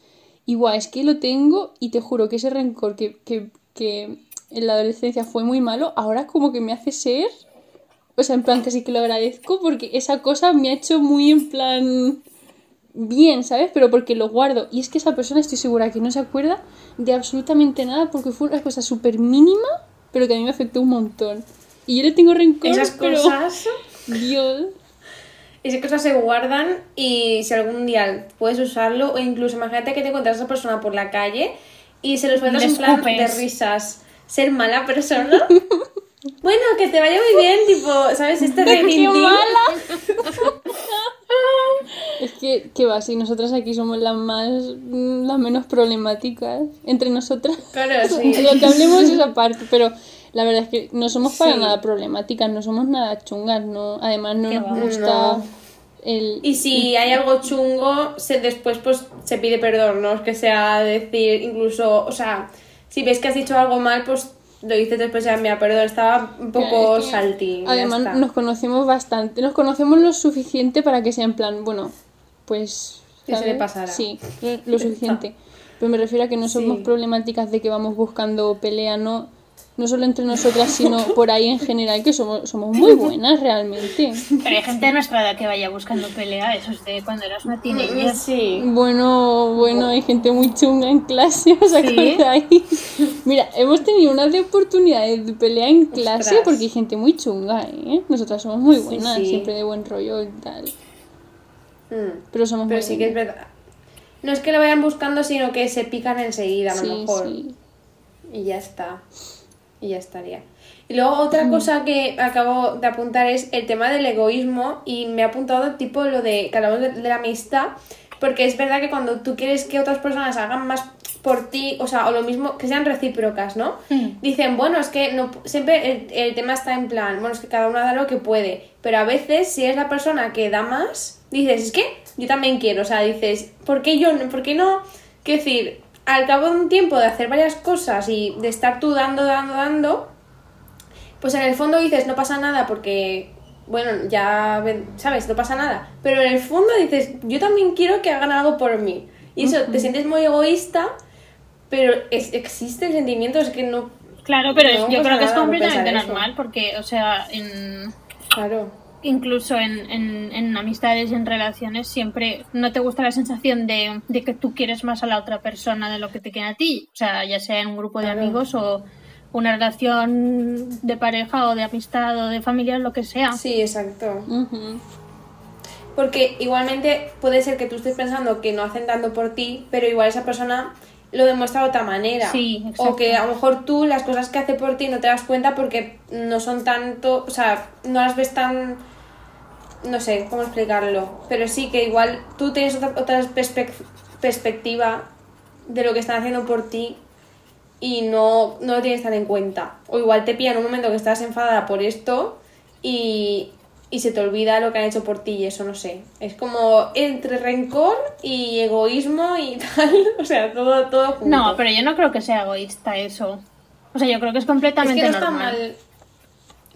Igual, es que lo tengo y te juro que ese rencor que, que, que en la adolescencia fue muy malo, ahora como que me hace ser, o sea, en plan casi que lo agradezco porque esa cosa me ha hecho muy en plan bien, ¿sabes? Pero porque lo guardo. Y es que esa persona estoy segura que no se acuerda de absolutamente nada porque fue una cosa súper mínima, pero que a mí me afectó un montón. Y yo le tengo rencor, Esas pero... cosas, Dios. esas cosas se guardan y si algún día puedes usarlo, o incluso imagínate que te encuentras a esa persona por la calle y se lo sueltas Le en plan de risas. Ser mala persona. bueno, que te vaya muy bien, tipo, ¿sabes? Este ¡Qué reguindín. mala! Es que, ¿qué va? Si nosotras aquí somos las más, las menos problemáticas entre nosotras. Claro, sí. Lo que hablemos es aparte, pero la verdad es que no somos para Sí. nada problemáticas, no somos nada chungas, no. Además no Qué nos va. gusta No. el... Y si hay algo chungo, se, después pues se pide perdón, no es que sea decir incluso, o sea, si ves que has dicho algo mal, pues lo dices después ya, mira, perdón, estaba un poco Es que, Además nos conocemos bastante, nos conocemos lo suficiente para que sea en plan, bueno, pues... Que se le ¿sabes? pasará. Sí, lo suficiente. Pero me refiero a que no somos Sí. problemáticas de que vamos buscando pelea, no, no solo entre nosotras, sino por ahí en general, que somos, somos muy buenas realmente. Pero hay gente de nuestra edad que vaya buscando pelea, eso es de cuando eras una teenager. Sí. Bueno, bueno, hay gente muy chunga en clase, ¿os acordáis? Mira, hemos tenido unas de oportunidades de pelea en clase Ostras. porque hay gente muy chunga, ¿eh? Nosotras somos muy buenas, sí. siempre de buen rollo y tal. Mm. Pero somos Pero muy sí que es buenas. verdad. No es que lo vayan buscando, sino que se pican enseguida, a lo Sí, mejor. sí. Y ya está. Y ya estaría. Y luego Mm. otra cosa que acabo de apuntar es el tema del egoísmo y me ha apuntado tipo lo de que hablamos de, de la amistad, porque es verdad que cuando tú quieres que otras personas hagan más por ti, o sea, o lo mismo, que sean recíprocas, ¿no? Mm. Dicen, bueno, es que no, siempre el, el tema está en plan, bueno, es que cada uno da lo que puede, pero a veces si es la persona que da más, dices, es que yo también quiero, o sea, dices, ¿por qué yo no? ¿Por qué no? Quiero decir, al cabo de un tiempo de hacer varias cosas y de estar tú dando, dando, dando, pues en el fondo dices, no pasa nada porque, bueno, ya, ¿sabes? No pasa nada. Pero en el fondo dices, yo también quiero que hagan algo por mí. Y eso, te sientes muy egoísta, pero es- existe el sentimiento, es que no... Claro, pero No es- yo creo que es completamente normal porque, o sea, en, Claro. Incluso en, en, en amistades y en relaciones siempre no te gusta la sensación de, de que tú quieres más a la otra persona de lo que te quiere a ti. O sea, ya sea en un grupo de Claro. amigos o una relación de pareja o de amistad o de familia, lo que sea. Sí, exacto. Porque igualmente puede ser que tú estés pensando que no hacen tanto por ti, pero igual esa persona lo demuestra de otra manera. Sí, o exacto. que a lo mejor tú las cosas que hace por ti no te das cuenta porque no son tanto, o sea, no las ves tan no sé cómo explicarlo, pero sí que igual tú tienes otra, otra perspec- perspectiva de lo que están haciendo por ti y no, no lo tienes tan en cuenta. O igual te pilla en un momento que estás enfadada por esto y, y se te olvida lo que han hecho por ti y eso no sé. Es como entre rencor y egoísmo y tal, o sea, todo, todo junto. No, pero yo no creo que sea egoísta eso. O sea, yo creo que es es completamente que no está normal. mal.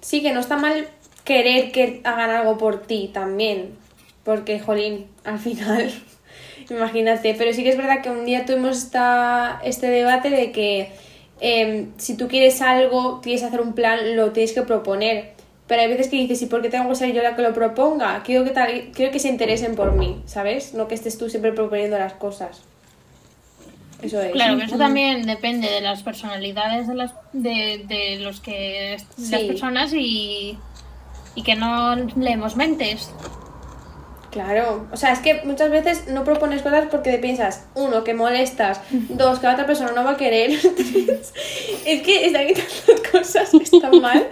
Sí, que no está mal querer que hagan algo por ti también. Porque, jolín, al final, imagínate. Pero sí que es verdad que un día tuvimos esta, este debate de que em, si tú quieres algo, quieres hacer un plan, lo tienes que proponer. Pero hay veces que dices, ¿y por qué tengo que ser yo la que lo proponga? Quiero que, tal, quiero que se interesen por mí, ¿sabes? No que estés tú siempre proponiendo las cosas. Eso es. Claro, pero eso también depende de las personalidades de, las, de, de los que las personas y, y que no leemos mentes. Claro, o sea, es que muchas veces no propones cosas porque te piensas, uno, que molestas, dos, que la otra persona no va a querer, tres, es que están quitando cosas que están mal.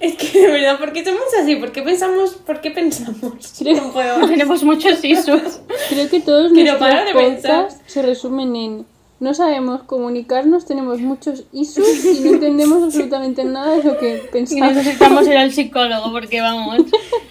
Es que de verdad, ¿por qué somos así? ¿Por qué pensamos? ¿Por qué pensamos? No puedo. Tenemos muchos isos. Creo que todos Quiero nuestros podcasts se resumen en no sabemos comunicarnos, tenemos muchos issues y no entendemos absolutamente nada de lo que Y pensamos. necesitamos ir al psicólogo porque vamos.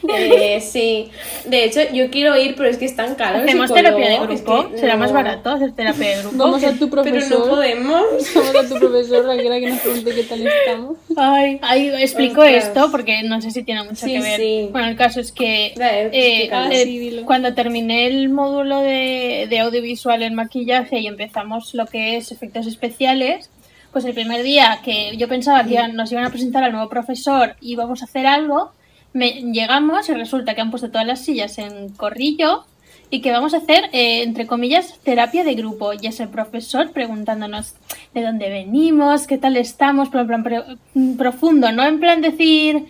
Eh, sí. De hecho, yo quiero ir, pero es que es tan caro. Hacemos psicólogo, terapia de es grupo. que Será no. más barato hacer terapia de grupo. Vamos a tu Pero profesor. no podemos. Vamos a tu profesor, Raquel, a que nos pregunte qué tal estamos. Ay, ahí explico Ostras. esto porque no sé si tiene mucho Sí, que ver. sí. Bueno, el caso es que Dale, eh, eh, cuando terminé el módulo de, de audiovisual en maquillaje y empezamos lo que es efectos especiales, pues el primer día que yo pensaba que nos iban a presentar al nuevo profesor y íbamos a hacer algo, me, llegamos y resulta que han puesto todas las sillas en corrillo y que vamos a hacer, eh, entre comillas, terapia de grupo. Y es el profesor preguntándonos de dónde venimos, qué tal estamos, pero en plan profundo, no en plan decir,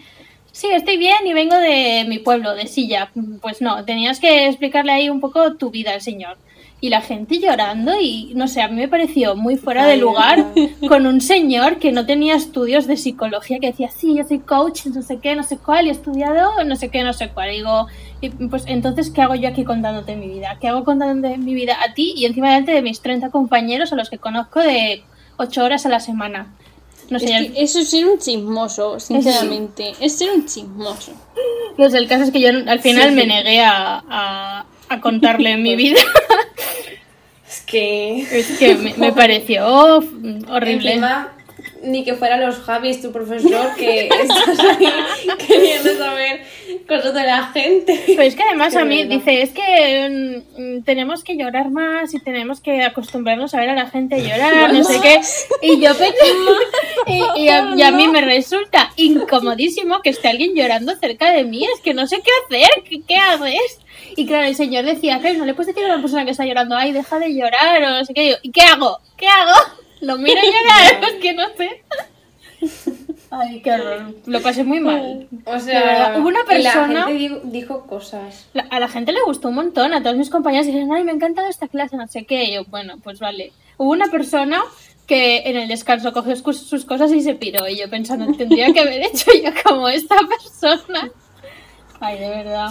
sí, estoy bien y vengo de mi pueblo, de Silla. Pues no, tenías que explicarle ahí un poco tu vida al señor. Y la gente llorando y no sé, a mí me pareció muy fuera de lugar con un señor que no tenía estudios de psicología, que decía, sí, yo soy coach, no sé qué, no sé cuál, y he estudiado no sé qué, no sé cuál. Y digo, pues entonces, ¿qué hago yo aquí contándote mi vida? ¿Qué hago contándote mi vida a ti y encima delante de mis 30 compañeros a los que conozco de 8 horas a la semana? No sé, Es el- que eso es ser un chismoso, sinceramente. Es ser un chismoso. pues el caso es que yo al final Sí, me negué a, a, a contarle mi vida. Es que. es que me, me pareció horrible. Encima, ni que fuera los Javis, tu profesor, que estás ahí queriendo saber cosas de la gente. Pero es que además Qué a mí verdad. dice, es que mm, tenemos que llorar más y tenemos que acostumbrarnos a ver a la gente llorar, no sé qué. Y yo pensé, y, y a, y a mí me resulta incomodísimo que esté alguien llorando cerca de mí, es que no sé qué hacer, ¿qué, qué haces? Y claro, el señor decía, "Pero no le puedes decir a una persona que está llorando, ay, deja de llorar o no sé qué. Y yo, ¿y qué hago? ¿Qué hago? Lo miro llorar, es que no sé. Ay, qué horror. Lo pasé muy mal. O sea, hubo una y la persona- gente dijo, cosas. La- a la gente le gustó un montón, a todos mis compañeros dijeron, ay, me ha encantado esta clase, no sé qué. Y yo, bueno, pues vale. Hubo una persona que en el descanso cogió sus- sus cosas y se piró. Y yo pensando, tendría que haber hecho yo como esta persona. Ay, de verdad.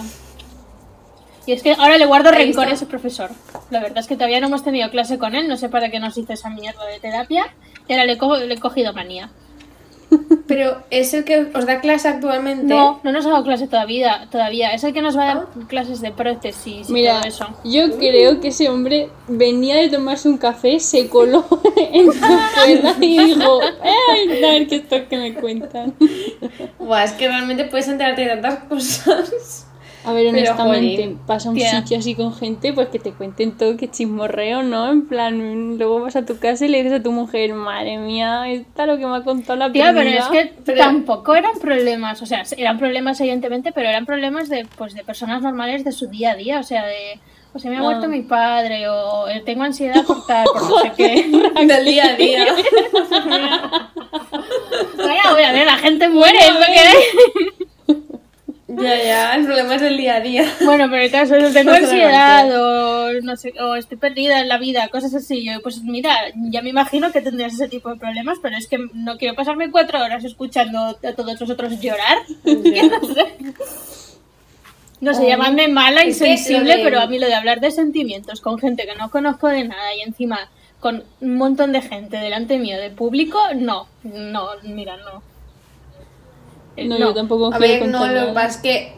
Y es que ahora le guardo Ahí rencor a ese profesor. La verdad es que todavía no hemos tenido clase con él, no sé para qué nos hizo esa mierda de terapia. Y ahora le, co- le he cogido manía. Pero es el que os da clase actualmente. No, no nos ha dado clase todavía, todavía. Es el que nos va a dar clases de prótesis y Mira, todo eso. yo creo que ese hombre venía de tomarse un café, se coló en tu escuela y dijo, ay, a ver qué esto que me cuentan. Buah, es que realmente puedes enterarte de tantas cosas. A ver, honestamente, pasa a un tía. sitio así con gente, pues que te cuenten todo, que chismorreo, ¿no? En plan, luego vas a tu casa y le dices a tu mujer, madre mía, esta lo que me ha contado la Tía, pero prima". es que Pero- tampoco eran problemas, o sea, eran problemas evidentemente, pero eran problemas de, pues, de personas normales de su día a día, o sea, de, o se me ha Ah. muerto mi padre, o eh, tengo ansiedad por tal, por no sé qué. Del día a día. Bueno, bueno, a ver, la gente muere, hay. Ya, ya, el problema es del día a día. Bueno, pero el caso es tengo ansiedad o no sé, o estoy perdida en la vida, cosas así. Yo, pues mira, ya me imagino que tendrías ese tipo de problemas, pero es que no quiero pasarme cuatro horas escuchando a todos vosotros llorar. No sé. No sé, llamadme mala, insensible, de- pero a mí lo de hablar de sentimientos con gente que no conozco de nada y encima con un montón de gente delante mío de público, no, no, mira, no. Eh, No, yo tampoco A ver, no, lo que pasa es que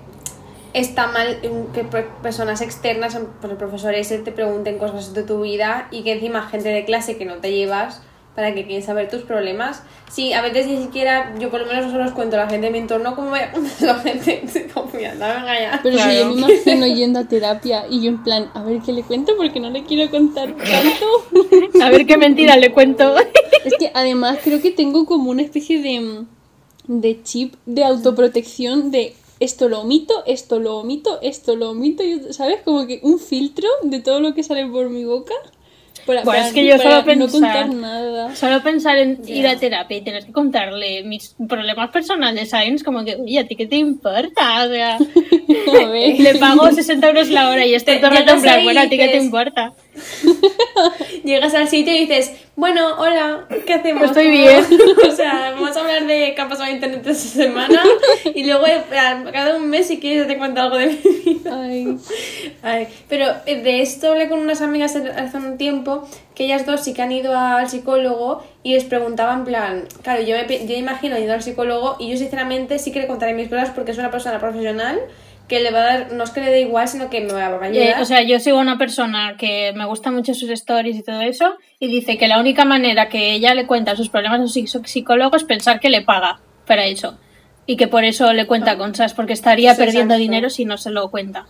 está mal que pe- personas externas, pues el profesor ese, te pregunten cosas de tu vida y que encima gente de clase que no te llevas para que quieren saber tus problemas. Sí, a veces ni siquiera, yo por lo menos solo os cuento a la gente de mi entorno como me la gente de confianza, venga ya. Pero si yo Claro. me imagino yendo a terapia y yo en plan, a ver qué le cuento porque no le quiero contar tanto. A ver qué mentira le cuento. Es que además creo que tengo como una especie de, mm, de chip de autoprotección de esto lo omito, esto lo omito, esto lo omito, ¿sabes? Como que un filtro de todo lo que sale por mi boca. Para, Bueno, para- es que yo solo no pensar- contar nada. Solo pensar en ir a terapia y tener que contarle mis problemas personales, ¿sabes? Como que, oye, ¿a ti qué te importa? O sea, A ver. le pago 60 euros la hora y estoy todo rato en no plan, bueno, ¿a ti qué te importa? Llegas al sitio y dices, bueno, hola, ¿qué hacemos? Estoy ¿Cómo- bien. o sea, vamos a hablar de qué ha pasado en internet esta semana y luego eh, cada un mes si quieres te cuento algo de mi vida. Ay, Ay, pero eh, de esto hablé con unas amigas hace un tiempo que ellas dos sí que han ido al psicólogo y les preguntaban plan, claro, yo me yo imagino ido al psicólogo y yo sinceramente sí que le contaré mis cosas porque es una persona profesional que le va a dar, no es que le dé igual, sino que me va a Eh, ayudar. o sea, yo sigo a una persona que me gusta mucho sus stories y todo eso, y dice que la única manera que ella le cuenta sus problemas a su psi- psicólogo es pensar que le paga para eso. Y que por eso le cuenta cosas, porque estaría Sí, perdiendo exacto. dinero si no se lo cuenta.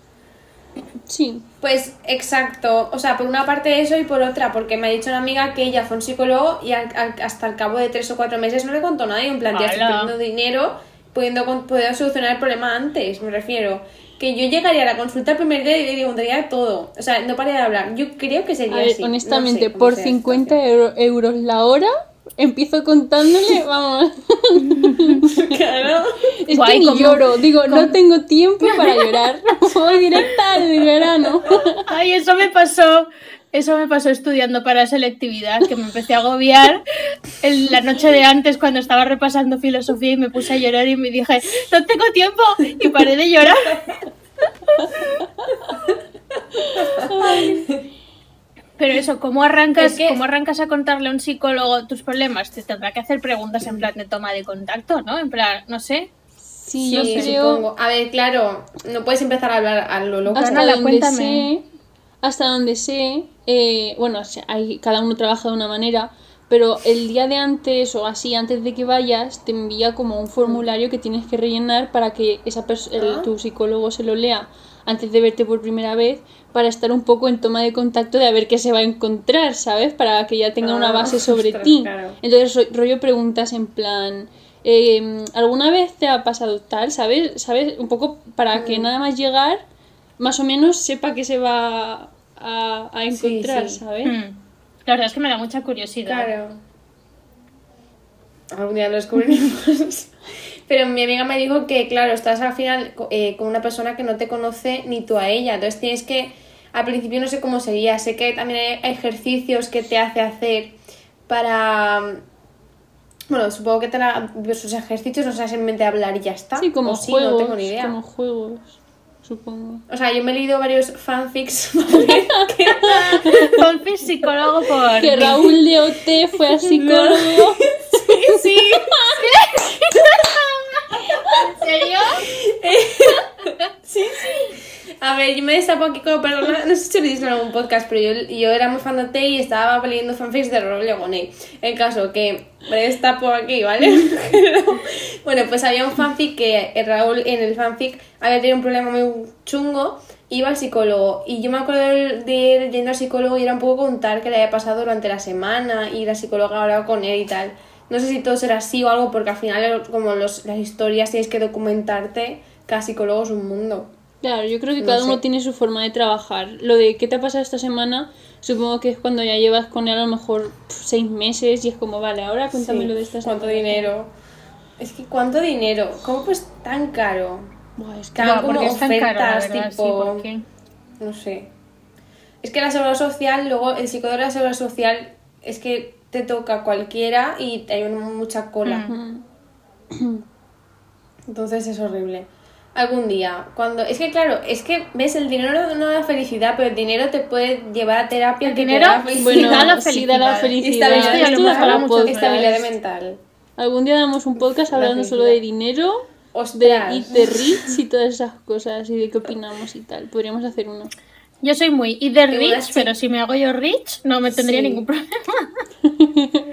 sí. Pues exacto, o sea, por una parte eso y por otra, porque me ha dicho una amiga que ella fue un psicólogo y al- al- hasta el cabo de tres o cuatro meses no le contó nada y en plan, ya estoy perdiendo dinero, pudiendo, pudiendo solucionar el problema antes, me refiero. Que yo llegaría a la consulta el primer día y le preguntaría todo, o sea, no pararía de hablar. Yo creo que sería A ver, así. no honestamente, sé cómo por sea la 50 euro- euros la hora, empiezo contándole, vamos. Claro. Es Guay, que ni ¿cómo- lloro, digo, no tengo tiempo para llorar. Voy directa al verano. Ay, eso me pasó. Eso me pasó estudiando para selectividad, que me empecé a agobiar en la noche de antes cuando estaba repasando filosofía y me puse a llorar y me dije, no tengo tiempo y paré de llorar. Pero eso, ¿cómo arrancas, Es que- ¿cómo arrancas a contarle a un psicólogo tus problemas? Te tendrá que hacer preguntas en plan de toma de contacto, ¿no? En plan, no sé. Sí, creo supongo. A ver, claro, no puedes empezar a hablar a lo loco. hasta cuéntame. sé, hasta donde sé, eh, bueno, hay, cada uno trabaja de una manera, pero el día de antes o así, antes de que vayas, te envía como un formulario que tienes que rellenar para que esa el- Ah. tu psicólogo se lo lea antes de verte por primera vez, para estar un poco en toma de contacto de a ver qué se va a encontrar, ¿sabes? Para que ya tenga una Ah, base sobre ostras, ti. claro. Entonces, ro- rollo preguntas en plan, eh, ¿alguna vez te ha pasado tal? ¿Sabes? ¿Sabes? Un poco para Mm. que nada más llegar, más o menos sepa que se va a, a encontrar, sí. ¿sabes? Hmm. La verdad es que me da mucha curiosidad. Claro. Algún día lo descubriremos. Pero mi amiga me dijo que, claro, estás al final eh, con una persona que no te conoce ni tú a ella. Entonces tienes que, al principio no sé cómo sería, sé que también hay ejercicios que te hace hacer para... Bueno, supongo que te hará esos ejercicios, no sé, simplemente hablar y ya está. Sí, como O sí, juegos, no tengo ni idea. como juegos, supongo. O sea, yo me he leído varios fanfics Entonces, psicólogo por... Que Raúl de OT fue al psicólogo. sí, ¿En serio? A ver, yo me destapo aquí como persona, no sé si lo dicho en algún podcast, pero yo, yo era muy fan de T y estaba leyendo fanfics de Rob Legoney. El caso que me destapo aquí, ¿vale? Bueno, pues había un fanfic que el Raúl en el fanfic había tenido un problema muy chungo, iba al psicólogo y yo me acuerdo de él yendo al psicólogo y era un poco contar qué le había pasado durante la semana y la psicóloga hablaba con él y tal. No sé si todo será así o algo porque al final como las historias tienes que documentarte, cada psicólogo es un mundo. Claro, yo creo que No cada sé. uno tiene su forma de trabajar. Lo de qué te ha pasado esta semana, supongo que es cuando ya llevas con él a lo mejor seis meses y es como, vale, ahora cuéntame Sí, lo de esta semana. ¿Cuánto dinero? Es que ¿cuánto dinero? ¿Cómo pues tan caro? Buah, es que- Tan como es tan caro, sí, tipo... ¿por qué? No sé. Es que la seguridad social, luego el psicólogo de la seguridad social es que te toca cualquiera y hay una- mucha cola. Entonces es horrible. Algún día, cuando... Es que claro, es que, ¿ves? El dinero no da felicidad, pero el dinero te puede llevar a terapia. El que te dinero, da felicidad. Bueno, la sí da la felicidad. felicidad. Da hablado para podcast. Estabilidad mental. Algún día damos un podcast La hablando solo felicidad. de dinero, de Ostras. Eat the Rich y todas esas cosas y de qué opinamos y tal. Podríamos hacer uno. Yo soy muy Igual rich, pero si me hago yo rich, no me tendría Sí. ningún problema.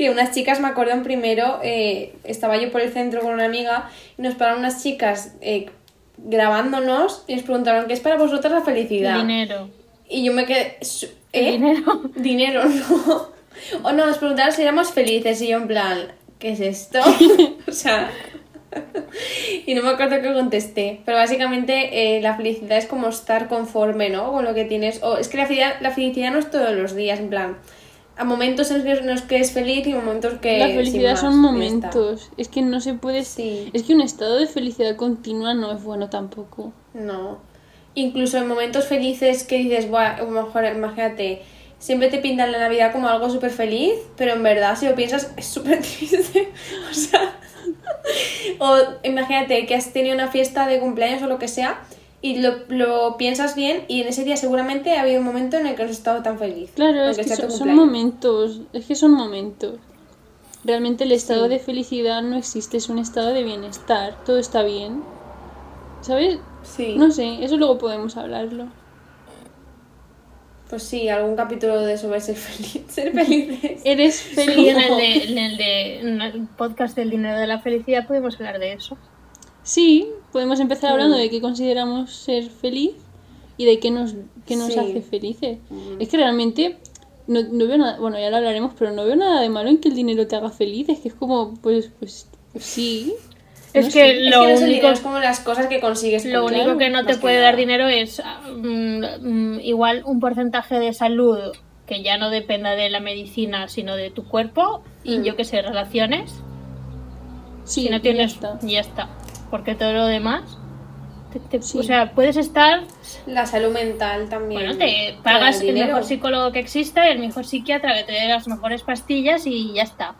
que unas chicas, me acuerdo en primero, eh, estaba yo por el centro con una amiga y nos pararon unas chicas eh, grabándonos y nos preguntaron ¿qué es para vosotras la felicidad? Dinero. Y yo me quedé... ¿eh? Dinero. Dinero, no. O no, nos preguntaron si éramos felices y yo en plan, ¿qué es esto? o sea... y no me acuerdo qué contesté. Pero básicamente eh, la felicidad es como estar conforme, ¿no? Con lo que tienes. O es que la felicidad, la felicidad no es todos los días, en plan... A momentos en los que es feliz y momentos que... la felicidad más, son momentos. Es que no se puede... Sí. Es que un estado de felicidad continua no es bueno tampoco. No. incluso en momentos felices que dices, Buah, mejor imagínate, siempre te pintan la Navidad como algo súper feliz, pero en verdad si lo piensas es súper triste. o sea, o imagínate que has tenido una fiesta de cumpleaños o lo que sea y lo, lo piensas bien y en ese día seguramente ha habido un momento en el que no has estado tan feliz. Claro, es que son, momentos, es que son momentos. Realmente el estado de felicidad no existe, es un estado de bienestar, todo está bien. ¿Sabes? Sí. No sé, eso luego podemos hablarlo. Pues sí, algún capítulo de sobre ser feliz, ser felices. Eres Sí, feliz. en el, de, en, el de, en el podcast del dinero de la felicidad podemos hablar de eso. Sí, podemos empezar hablando de qué consideramos ser feliz y de qué nos, qué nos Sí. hace felices. Es que realmente no, no veo nada, bueno, ya lo hablaremos, pero no veo nada de malo en que el dinero te haga feliz. Es que es como, pues, pues, pues sí. Es No que. Es lo que único, dinero, es como las cosas que consigues. lo único que no te puede nada. dar dinero es mm, mm, igual un porcentaje de salud que ya no dependa de la medicina, sino de tu cuerpo y Mm. yo que sé, relaciones. Sí, si no ya tienes, está. ya está. Porque todo lo demás, te- te- Sí. o sea, puedes estar, La salud mental también. bueno, te pagas el mejor psicólogo que exista, el mejor psiquiatra que te dé las mejores pastillas y ya está.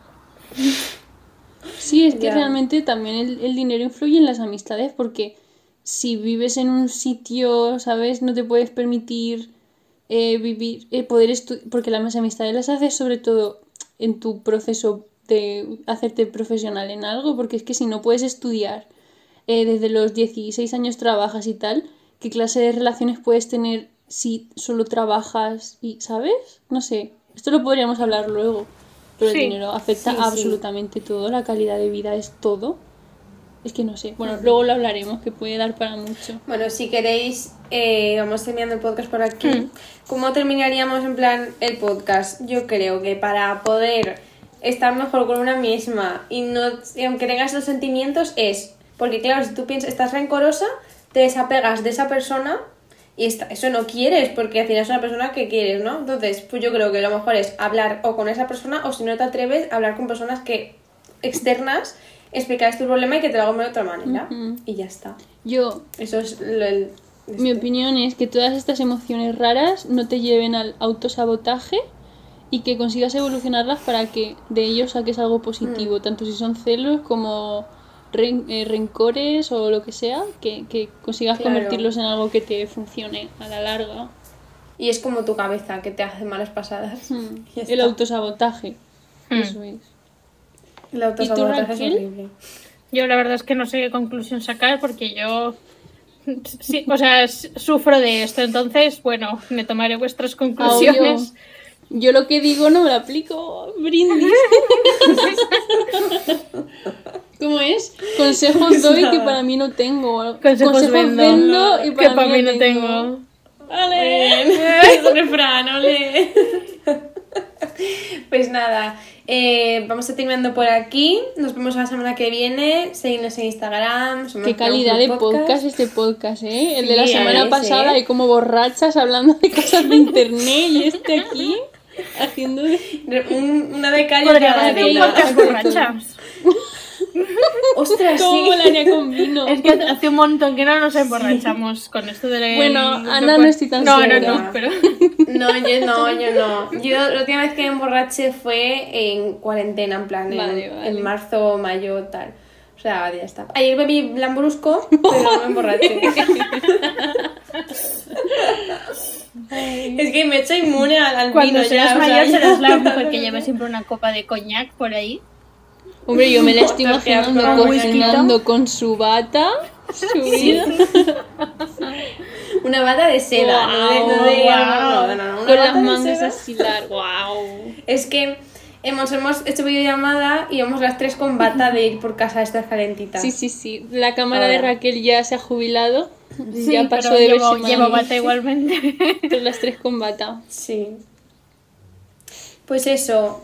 Sí, es que Ya. realmente también el, el dinero influye en las amistades porque si vives en un sitio, ¿sabes? No te puedes permitir eh, vivir, eh, poder estudiar, porque las amistades las haces sobre todo en tu proceso de hacerte profesional en algo, porque es que si no puedes estudiar, eh, desde los 16 años trabajas y tal, ¿qué clase de relaciones puedes tener si solo trabajas y, ¿sabes? No sé, esto lo podríamos hablar luego, pero Sí. el dinero afecta Sí, sí. absolutamente todo, la calidad de vida es todo. Es que no sé, bueno, luego lo hablaremos, que puede dar para mucho. Bueno, si queréis, eh, vamos terminando el podcast por aquí. Hmm. ¿Cómo terminaríamos en plan el podcast? Yo creo que para poder estar mejor con una misma y no aunque tengas los sentimientos es porque claro, si tú piensas estás rencorosa, te desapegas de esa persona y esta- eso no quieres porque al final es una persona que quieres, ¿no? Entonces, pues yo creo que lo mejor es hablar o con esa persona o si no te atreves, hablar con personas que externas, explicar tu problema y que te lo hagan de otra manera Ujú. y ya está. Yo, Eso es lo, el- mi este. opinión es que todas estas emociones raras no te lleven al autosabotaje y que consigas evolucionarlas para que de ellos saques algo positivo, Mm. tanto si son celos como ren- eh, rencores o lo que sea, que, que consigas Claro. convertirlos en algo que te funcione a la larga. Y es como tu cabeza que te hace malas pasadas. Hmm. El está. autosabotaje. Hmm. Eso es. El autosabotaje es Raquel? horrible. Yo la verdad es que no sé qué conclusión sacar porque yo, sí, o sea, sufro de esto. Entonces, bueno, me tomaré vuestras conclusiones. Yo lo que digo no me lo aplico. Brindis. ¿Cómo es? Consejos doy que para mí no tengo. Consejos, vendo, y que para para mí mí no tengo. Vale. Es refrán, ole. Pues nada, eh, vamos a terminando por aquí. Nos vemos la semana que viene. Seguidnos en Instagram. Qué calidad de podcast este podcast, ¿eh? El de la Sí, semana es, pasada ¿eh? y como borrachas hablando de cosas de internet y este aquí haciendo una de calle Podríamos hacer un podcast borrachas. Ostras, ¿Cómo sí. la haría con vino? Es que hace un montón que no nos emborrachamos con esto de la... Bueno, Ana no estoy tan no, segura. No, no, pero... No, yo no, yo no. Yo la última vez que me emborraché fue en cuarentena, en plan, en, Vale, en marzo, mayo, tal. O sea, ya está. Ayer bebí lambrusco, pero no me emborraché. es que me he hecho inmune al, al Cuando vino seas ya. o sea, mayor serás la mujer que lleve siempre una copa de coñac por ahí. Hombre, yo me la estoy imaginando cocinando con su bata, subida, Una bata de seda, con las mangas así largas. ¡Wow! Es que hemos, hemos hecho videollamada y vamos las tres con bata de ir por casa estas calentitas. Sí, sí, sí. La cámara de. Raquel ya se ha jubilado. Sí, ya pasó de llevo, llevo bata igualmente. Pero las tres con bata. Sí. Pues eso,